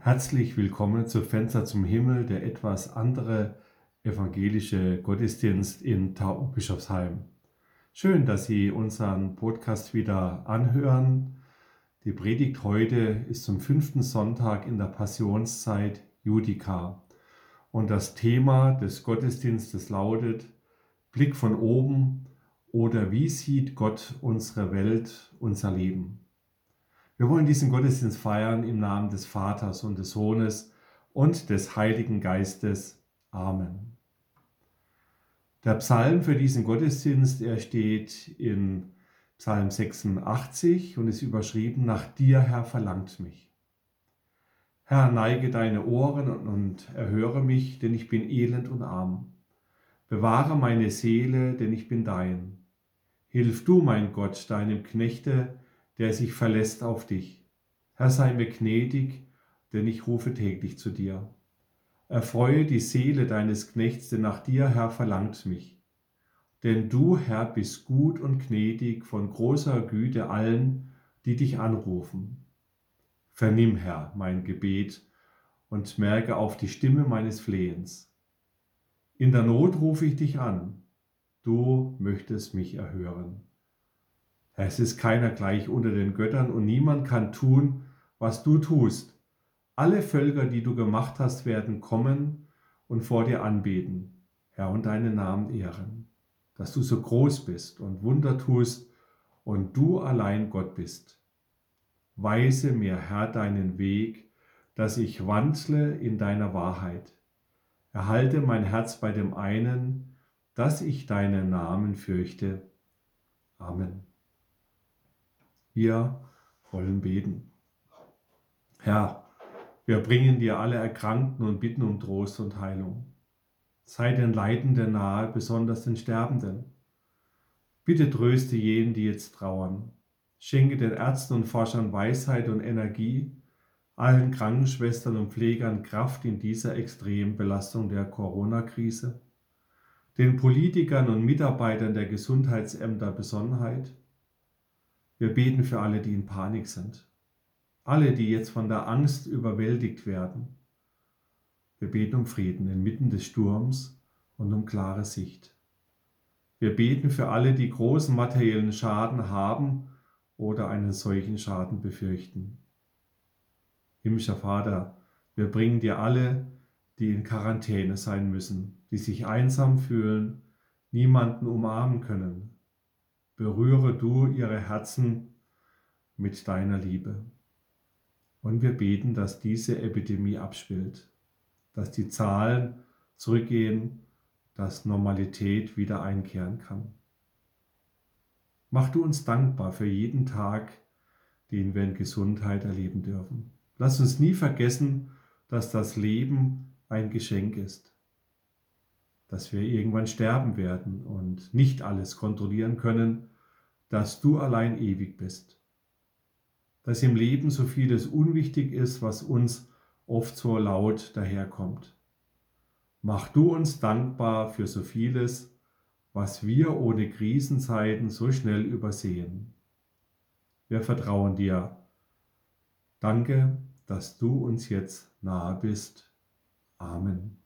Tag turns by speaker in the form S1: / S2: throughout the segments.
S1: Herzlich willkommen zu Fenster zum Himmel, der etwas andere evangelische Gottesdienst in Tau Bischofsheim. Schön, dass Sie unseren Podcast wieder anhören. Die Predigt heute ist zum fünften Sonntag in der Passionszeit Judika. Und das Thema des Gottesdienstes lautet Blick von oben oder wie sieht Gott unsere Welt, unser Leben? Wir wollen diesen Gottesdienst feiern im Namen des Vaters und des Sohnes und des Heiligen Geistes. Amen. Der Psalm für diesen Gottesdienst, er steht in Psalm 86 und ist überschrieben, nach dir, Herr, verlangt mich. Herr, neige deine Ohren und erhöre mich, denn ich bin elend und arm. Bewahre meine Seele, denn ich bin dein. Hilf du, mein Gott, deinem Knechte, der sich verlässt auf dich. Herr, sei mir gnädig, denn ich rufe täglich zu dir. Erfreue die Seele deines Knechts, denn nach dir, Herr, verlangt mich. Denn du, Herr, bist gut und gnädig von großer Güte allen, die dich anrufen. Vernimm, Herr, mein Gebet und merke auf die Stimme meines Flehens. In der Not rufe ich dich an, du möchtest mich erhören. Es ist keiner gleich unter den Göttern und niemand kann tun, was du tust. Alle Völker, die du gemacht hast, werden kommen und vor dir anbeten, Herr, und deinen Namen ehren, dass du so groß bist und Wunder tust und du allein Gott bist. Weise mir, Herr, deinen Weg, dass ich wandle in deiner Wahrheit. Erhalte mein Herz bei dem einen, dass ich deinen Namen fürchte. Amen. Wir wollen beten. Herr, wir bringen dir alle Erkrankten und bitten um Trost und Heilung. Sei den Leidenden nahe, besonders den Sterbenden. Bitte tröste jenen, die jetzt trauern. Schenke den Ärzten und Forschern Weisheit und Energie, allen Krankenschwestern und Pflegern Kraft in dieser extremen Belastung der Corona-Krise, den Politikern und Mitarbeitern der Gesundheitsämter Besonnenheit, wir beten für alle, die in Panik sind. Alle, die jetzt von der Angst überwältigt werden. Wir beten um Frieden inmitten des Sturms und um klare Sicht. Wir beten für alle, die großen materiellen Schaden haben oder einen solchen Schaden befürchten. Himmlischer Vater, wir bringen dir alle, die in Quarantäne sein müssen, die sich einsam fühlen, niemanden umarmen können, berühre du ihre Herzen mit deiner Liebe. Und wir beten, dass diese Epidemie abspielt, dass die Zahlen zurückgehen, dass Normalität wieder einkehren kann. Mach du uns dankbar für jeden Tag, den wir in Gesundheit erleben dürfen. Lass uns nie vergessen, dass das Leben ein Geschenk ist, dass wir irgendwann sterben werden und nicht alles kontrollieren können, dass du allein ewig bist. Dass im Leben so vieles unwichtig ist, was uns oft so laut daherkommt. Mach du uns dankbar für so vieles, was wir ohne Krisenzeiten so schnell übersehen. Wir vertrauen dir. Danke, dass du uns jetzt nahe bist. Amen.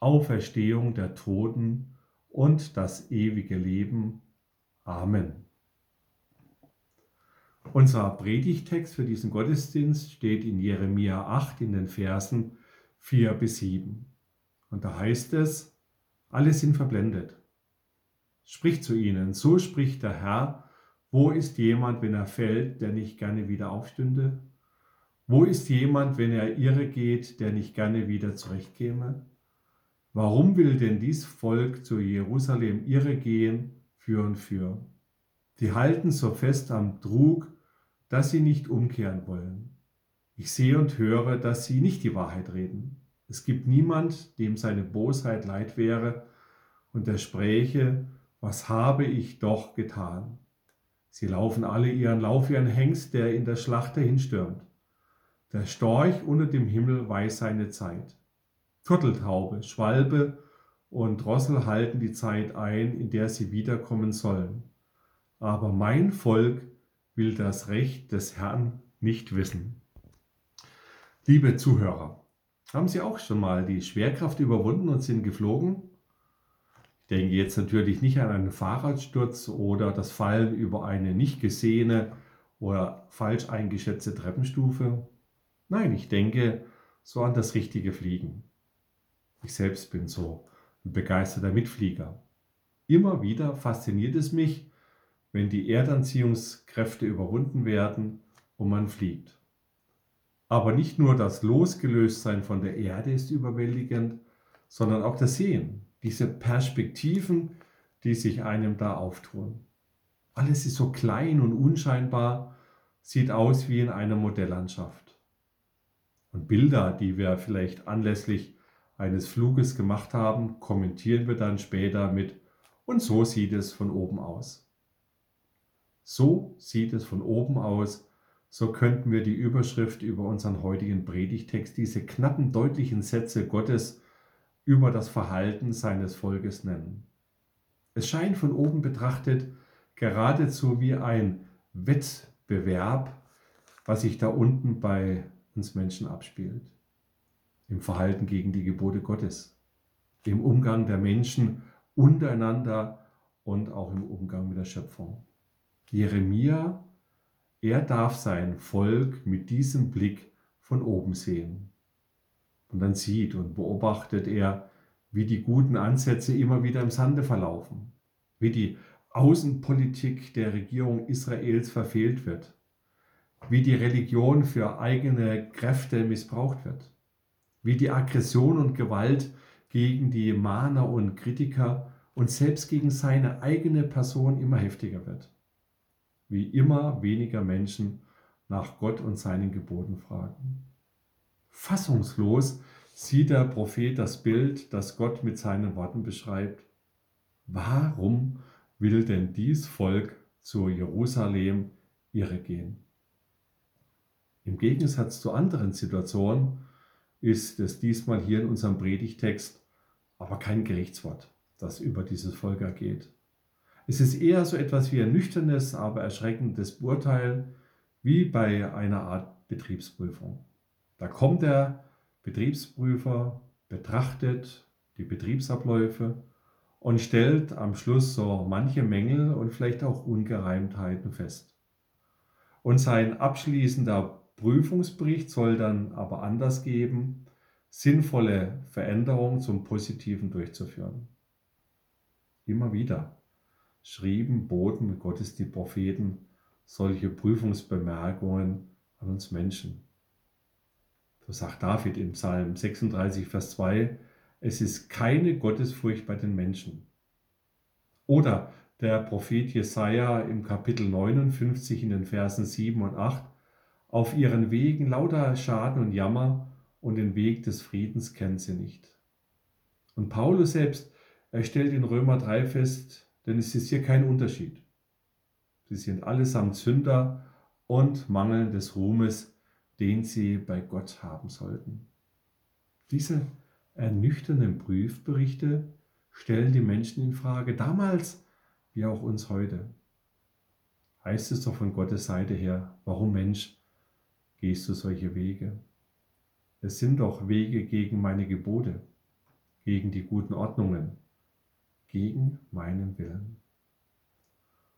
S1: Auferstehung der Toten und das ewige Leben. Amen. Unser Predigtext für diesen Gottesdienst steht in Jeremia 8 in den Versen 4 bis 7. Und da heißt es, alle sind verblendet. Spricht zu ihnen, so spricht der Herr, wo ist jemand, wenn er fällt, der nicht gerne wieder aufstünde? Wo ist jemand, wenn er irre geht, der nicht gerne wieder zurechtkäme? Warum will denn dies Volk zu Jerusalem irre gehen, für und für? Die halten so fest am Trug, dass sie nicht umkehren wollen. Ich sehe und höre, dass sie nicht die Wahrheit reden. Es gibt niemand, dem seine Bosheit leid wäre und der spräche, was habe ich doch getan? Sie laufen alle ihren Lauf wie ein Hengst, der in der Schlacht dahinstürmt. Der Storch unter dem Himmel weiß seine Zeit. Turteltaube, Schwalbe und Drossel halten die Zeit ein, in der sie wiederkommen sollen. Aber mein Volk will das Recht des Herrn nicht wissen. Liebe Zuhörer, haben Sie auch schon mal die Schwerkraft überwunden und sind geflogen? Ich denke jetzt natürlich nicht an einen Fahrradsturz oder das Fallen über eine nicht gesehene oder falsch eingeschätzte Treppenstufe. Nein, ich denke so an das richtige Fliegen. Ich selbst bin so ein begeisterter Mitflieger. Immer wieder fasziniert es mich, wenn die Erdanziehungskräfte überwunden werden und man fliegt. Aber nicht nur das Losgelöstsein von der Erde ist überwältigend, sondern auch das Sehen, diese Perspektiven, die sich einem da auftun. Alles ist so klein und unscheinbar, sieht aus wie in einer Modelllandschaft. Und Bilder, die wir vielleicht anlässlich eines Fluges gemacht haben, kommentieren wir dann später mit und so sieht es von oben aus. So sieht es von oben aus. So könnten wir die Überschrift über unseren heutigen Predigtext, diese knappen, deutlichen Sätze Gottes über das Verhalten seines Volkes nennen. Es scheint von oben betrachtet geradezu wie ein Wettbewerb, was sich da unten bei uns Menschen abspielt. Im Verhalten gegen die Gebote Gottes, im Umgang der Menschen untereinander und auch im Umgang mit der Schöpfung. Jeremia, er darf sein Volk mit diesem Blick von oben sehen. Und dann sieht und beobachtet er, wie die guten Ansätze immer wieder im Sande verlaufen, wie die Außenpolitik der Regierung Israels verfehlt wird, wie die Religion für eigene Kräfte missbraucht wird, wie die Aggression und Gewalt gegen die Mahner und Kritiker und selbst gegen seine eigene Person immer heftiger wird wie immer weniger Menschen nach Gott und seinen Geboten fragen. Fassungslos sieht der Prophet das Bild, das Gott mit seinen Worten beschreibt. Warum will denn dies Volk zu Jerusalem irre gehen? Im Gegensatz zu anderen Situationen ist es diesmal hier in unserem Predigtext aber kein Gerichtswort, das über dieses Volk ergeht. Es ist eher so etwas wie ein nüchternes, aber erschreckendes Urteil, wie bei einer Art Betriebsprüfung. Da kommt der Betriebsprüfer, betrachtet die Betriebsabläufe und stellt am Schluss so manche Mängel und vielleicht auch Ungereimtheiten fest. Und sein abschließender Prüfungsbericht soll dann aber anders geben, sinnvolle Veränderungen zum Positiven durchzuführen. Immer wieder schrieben, boten Gottes die Propheten solche Prüfungsbemerkungen an uns Menschen. So sagt David im Psalm 36, Vers 2, es ist keine Gottesfurcht bei den Menschen. Oder der Prophet Jesaja im Kapitel 59 in den Versen 7 und 8, auf ihren Wegen lauter Schaden und Jammer und den Weg des Friedens kennen sie nicht. Und Paulus selbst, er stellt in Römer 3 fest, denn es ist hier kein Unterschied. Sie sind allesamt Sünder und mangeln des Ruhmes, den sie bei Gott haben sollten. Diese ernüchternden Prüfberichte stellen die Menschen in Frage, damals wie auch uns heute. Heißt es doch von Gottes Seite her, warum Mensch, gehst du solche Wege? Es sind doch Wege gegen meine Gebote, gegen die guten Ordnungen, gegen meinen Willen.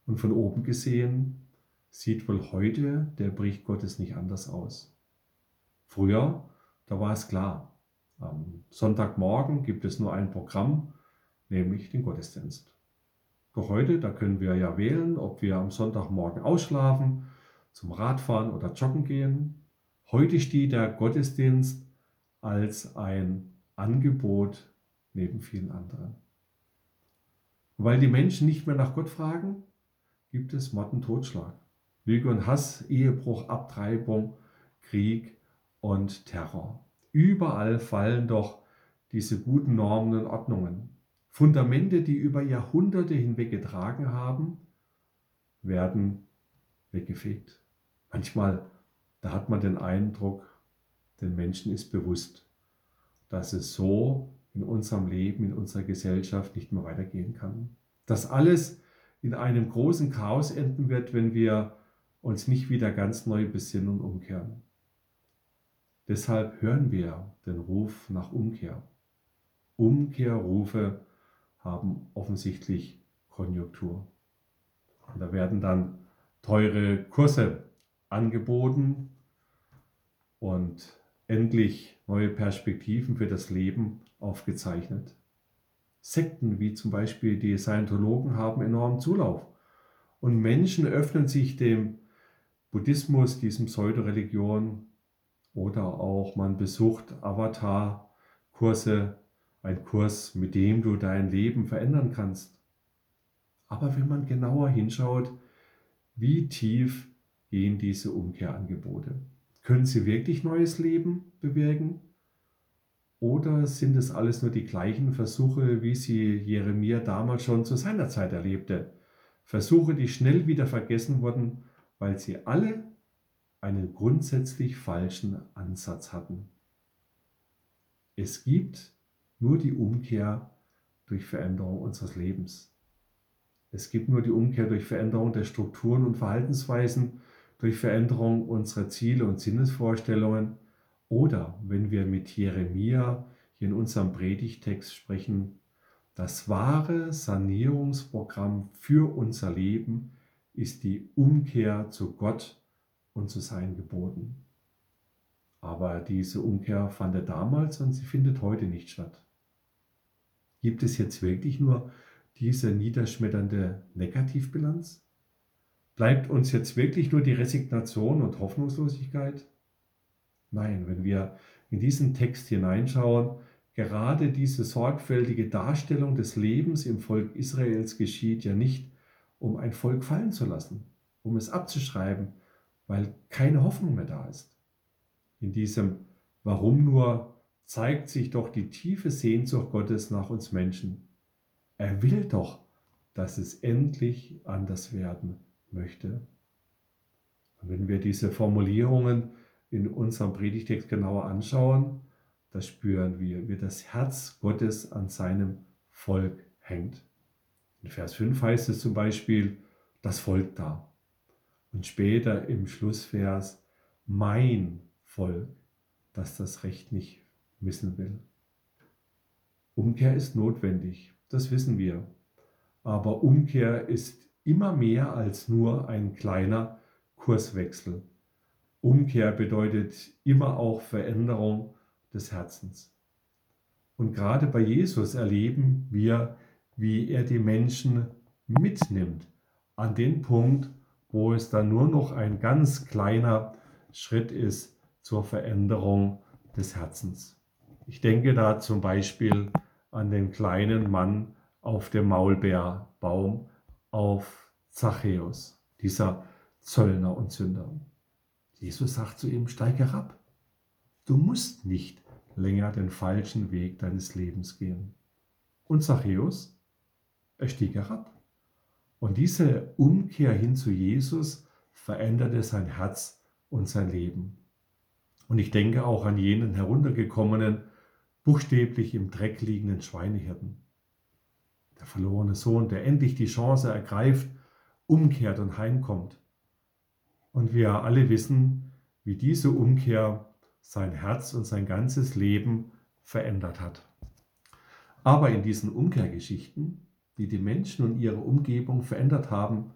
S1: Und von oben gesehen sieht wohl heute der Bericht Gottes nicht anders aus. Früher, da war es klar, am Sonntagmorgen gibt es nur ein Programm, nämlich den Gottesdienst. Doch heute, da können wir ja wählen, ob wir am Sonntagmorgen ausschlafen, zum Radfahren oder joggen gehen. Heute steht der Gottesdienst als ein Angebot neben vielen anderen. Weil die Menschen nicht mehr nach Gott fragen, gibt es Mord und Totschlag, Lüge und Hass, Ehebruch, Abtreibung, Krieg und Terror. Überall fallen doch diese guten Normen und Ordnungen. Fundamente, die über Jahrhunderte hinweg getragen haben, werden weggefegt. Manchmal, da hat man den Eindruck, den Menschen ist bewusst, dass es so in unserem Leben, in unserer Gesellschaft nicht mehr weitergehen kann. Dass alles in einem großen Chaos enden wird, wenn wir uns nicht wieder ganz neu besinnen und umkehren. Deshalb hören wir den Ruf nach Umkehr. Umkehrrufe haben offensichtlich Konjunktur. Und da werden dann teure Kurse angeboten und endlich neue Perspektiven für das Leben aufgezeichnet. Sekten wie zum Beispiel die Scientologen haben enormen Zulauf und Menschen öffnen sich dem Buddhismus, diesem Pseudoreligion oder auch man besucht Avatar-Kurse, ein Kurs, mit dem du dein Leben verändern kannst. Aber wenn man genauer hinschaut, wie tief gehen diese Umkehrangebote? Können sie wirklich neues Leben bewirken? Oder sind es alles nur die gleichen Versuche, wie sie Jeremia damals schon zu seiner Zeit erlebte? Versuche, die schnell wieder vergessen wurden, weil sie alle einen grundsätzlich falschen Ansatz hatten. Es gibt nur die Umkehr durch Veränderung unseres Lebens. Es gibt nur die Umkehr durch Veränderung der Strukturen und Verhaltensweisen, durch Veränderung unserer Ziele und Sinnesvorstellungen oder, wenn wir mit Jeremia hier in unserem Predigtext sprechen, das wahre Sanierungsprogramm für unser Leben ist die Umkehr zu Gott und zu seinen Geboten. Aber diese Umkehr fand er damals und sie findet heute nicht statt. Gibt es jetzt wirklich nur diese niederschmetternde Negativbilanz? Bleibt uns jetzt wirklich nur die Resignation und Hoffnungslosigkeit? Nein, wenn wir in diesen Text hineinschauen, gerade diese sorgfältige Darstellung des Lebens im Volk Israels geschieht ja nicht, um ein Volk fallen zu lassen, um es abzuschreiben, weil keine Hoffnung mehr da ist. In diesem Warum nur zeigt sich doch die tiefe Sehnsucht Gottes nach uns Menschen. Er will doch, dass es endlich anders werden möchte. Und wenn wir diese Formulierungen in unserem Predigtext genauer anschauen, da spüren wir, wie das Herz Gottes an seinem Volk hängt. In Vers 5 heißt es zum Beispiel, das Volk da. Und später im Schlussvers, mein Volk, das das Recht nicht missen will. Umkehr ist notwendig, das wissen wir. Aber Umkehr ist immer mehr als nur ein kleiner Kurswechsel. Umkehr bedeutet immer auch Veränderung des Herzens. Und gerade bei Jesus erleben wir, wie er die Menschen mitnimmt an den Punkt, wo es dann nur noch ein ganz kleiner Schritt ist zur Veränderung des Herzens. Ich denke da zum Beispiel an den kleinen Mann auf dem Maulbeerbaum, auf Zachäus, dieser Zöllner und Sünder. Jesus sagt zu ihm, steig herab. Du musst nicht länger den falschen Weg deines Lebens gehen. Und Zachäus, er stieg herab. Und diese Umkehr hin zu Jesus veränderte sein Herz und sein Leben. Und ich denke auch an jenen heruntergekommenen, buchstäblich im Dreck liegenden Schweinehirten der verlorene Sohn, der endlich die Chance ergreift, umkehrt und heimkommt. Und wir alle wissen, wie diese Umkehr sein Herz und sein ganzes Leben verändert hat. Aber in diesen Umkehrgeschichten, die die Menschen und ihre Umgebung verändert haben,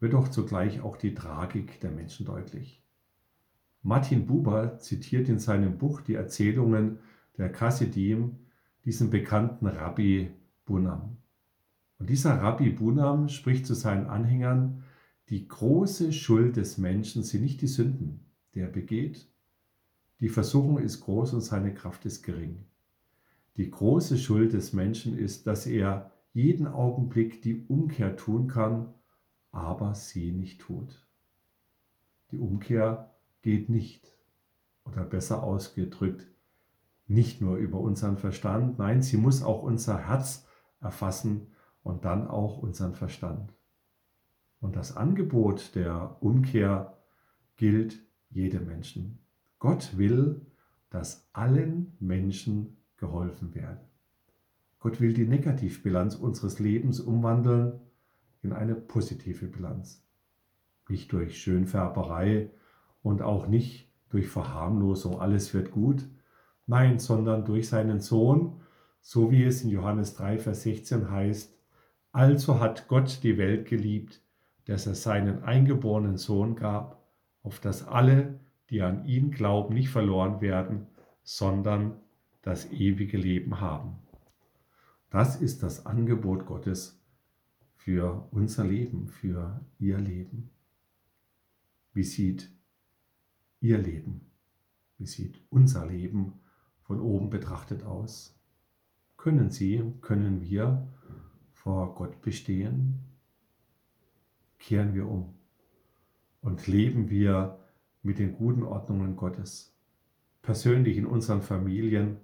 S1: wird doch zugleich auch die Tragik der Menschen deutlich. Martin Buber zitiert in seinem Buch die Erzählungen der Chassidim diesen bekannten Rabbi Bunam. Und dieser Rabbi Bunam spricht zu seinen Anhängern, die große Schuld des Menschen sind nicht die Sünden, die er begeht. Die Versuchung ist groß und seine Kraft ist gering. Die große Schuld des Menschen ist, dass er jeden Augenblick die Umkehr tun kann, aber sie nicht tut. Die Umkehr geht nicht, oder besser ausgedrückt, nicht nur über unseren Verstand, nein, sie muss auch unser Herz erfassen und dann auch unseren Verstand. Und das Angebot der Umkehr gilt jedem Menschen. Gott will, dass allen Menschen geholfen werde. Gott will die Negativbilanz unseres Lebens umwandeln in eine positive Bilanz. Nicht durch Schönfärberei und auch nicht durch Verharmlosung, alles wird gut, nein, sondern durch seinen Sohn, so wie es in Johannes 3, Vers 16 heißt, also hat Gott die Welt geliebt, dass er seinen eingeborenen Sohn gab, auf dass alle, die an ihn glauben, nicht verloren werden, sondern das ewige Leben haben. Das ist das Angebot Gottes für unser Leben, für Ihr Leben. Wie sieht Ihr Leben, wie sieht unser Leben von oben betrachtet aus? Können Sie, können wir vor Gott bestehen? Kehren wir um und leben wir mit den guten Ordnungen Gottes, persönlich in unseren Familien,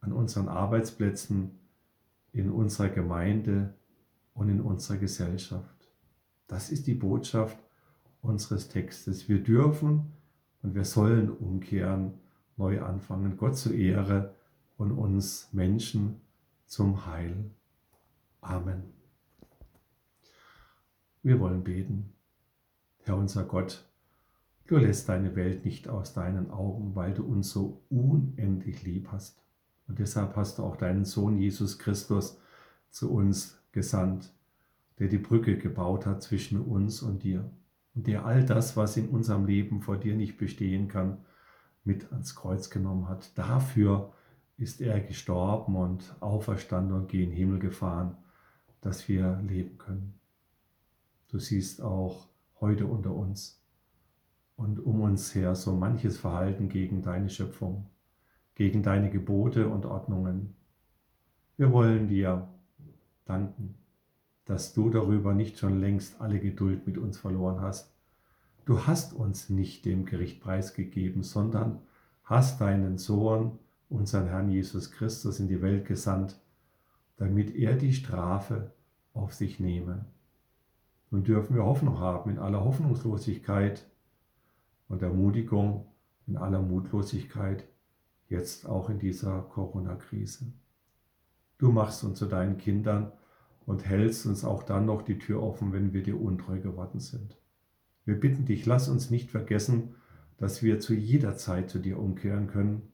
S1: an unseren Arbeitsplätzen, in unserer Gemeinde und in unserer Gesellschaft. Das ist die Botschaft unseres Textes. Wir dürfen und wir sollen umkehren, neu anfangen, Gott zur Ehre und uns Menschen zum Heil. Amen. Wir wollen beten. Herr unser Gott, du lässt deine Welt nicht aus deinen Augen, weil du uns so unendlich lieb hast. Und deshalb hast du auch deinen Sohn Jesus Christus zu uns gesandt, der die Brücke gebaut hat zwischen uns und dir und der all das, was in unserem Leben vor dir nicht bestehen kann, mit ans Kreuz genommen hat. Dafür ist er gestorben und auferstanden und gen Himmel gefahren, dass wir leben können. Du siehst auch heute unter uns und um uns her so manches Verhalten gegen deine Schöpfung gegen deine Gebote und Ordnungen. Wir wollen dir danken, dass du darüber nicht schon längst alle Geduld mit uns verloren hast. Du hast uns nicht dem Gericht preisgegeben, sondern hast deinen Sohn, unseren Herrn Jesus Christus, in die Welt gesandt, damit er die Strafe auf sich nehme. Nun dürfen wir Hoffnung haben in aller Hoffnungslosigkeit und Ermutigung in aller Mutlosigkeit jetzt auch in dieser Corona-Krise. Du machst uns zu deinen Kindern und hältst uns auch dann noch die Tür offen, wenn wir dir untreu geworden sind. Wir bitten dich, lass uns nicht vergessen, dass wir zu jeder Zeit zu dir umkehren können.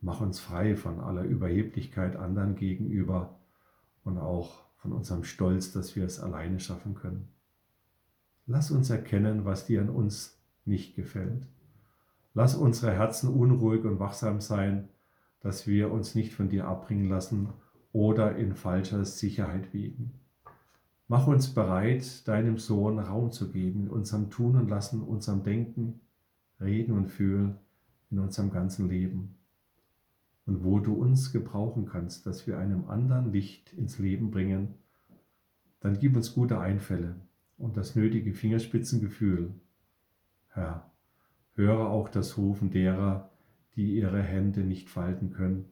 S1: Mach uns frei von aller Überheblichkeit anderen gegenüber und auch von unserem Stolz, dass wir es alleine schaffen können. Lass uns erkennen, was dir an uns nicht gefällt. Lass unsere Herzen unruhig und wachsam sein, dass wir uns nicht von dir abbringen lassen oder in falscher Sicherheit wiegen. Mach uns bereit, deinem Sohn Raum zu geben in unserem Tun und Lassen, unserem Denken, Reden und Fühlen, in unserem ganzen Leben. Und wo du uns gebrauchen kannst, dass wir einem anderen Licht ins Leben bringen, dann gib uns gute Einfälle und das nötige Fingerspitzengefühl. Herr, Höre auch das Rufen derer, die ihre Hände nicht falten können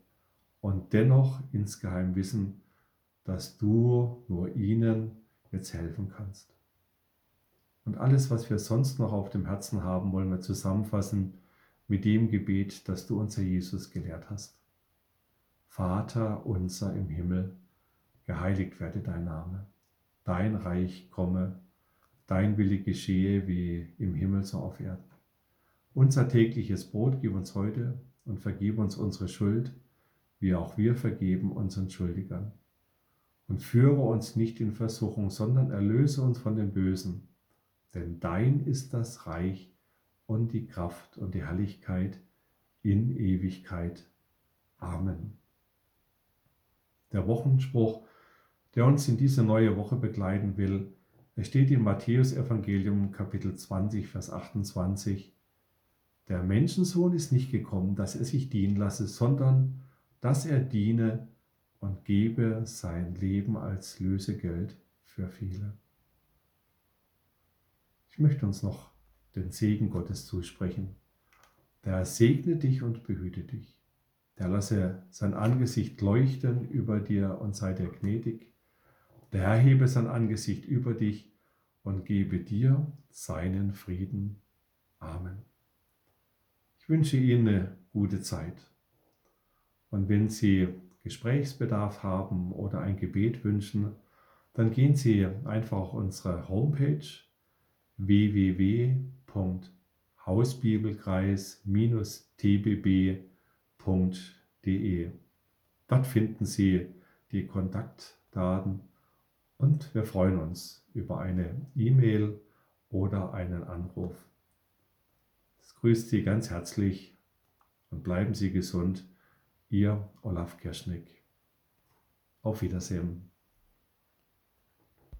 S1: und dennoch insgeheim wissen, dass du nur ihnen jetzt helfen kannst. Und alles, was wir sonst noch auf dem Herzen haben, wollen wir zusammenfassen mit dem Gebet, das du unser Jesus gelehrt hast. Vater unser im Himmel, geheiligt werde dein Name, dein Reich komme, dein Wille geschehe wie im Himmel so auf Erden. Unser tägliches Brot gib uns heute und vergib uns unsere Schuld, wie auch wir vergeben unseren Schuldigern. Und führe uns nicht in Versuchung, sondern erlöse uns von dem Bösen. denn dein ist das Reich und die Kraft und die Herrlichkeit in Ewigkeit. Amen. Der Wochenspruch, der uns in diese neue Woche begleiten will, er steht im Matthäusevangelium Kapitel 20, Vers 28. Der Menschensohn ist nicht gekommen, dass er sich dienen lasse, sondern dass er diene und gebe sein Leben als Lösegeld für viele. Ich möchte uns noch den Segen Gottes zusprechen. Der segne dich und behüte dich. Der lasse sein Angesicht leuchten über dir und sei dir gnädig. Der Herr hebe sein Angesicht über dich und gebe dir seinen Frieden. Amen. Ich wünsche Ihnen eine gute Zeit. Und wenn Sie Gesprächsbedarf haben oder ein Gebet wünschen, dann gehen Sie einfach auf unsere Homepage www.hausbibelkreis-tbb.de. Dort finden Sie die Kontaktdaten und wir freuen uns über eine E-Mail oder einen Anruf. Es grüßt Sie ganz herzlich und bleiben Sie gesund. Ihr Olaf Kirschnick. Auf Wiedersehen.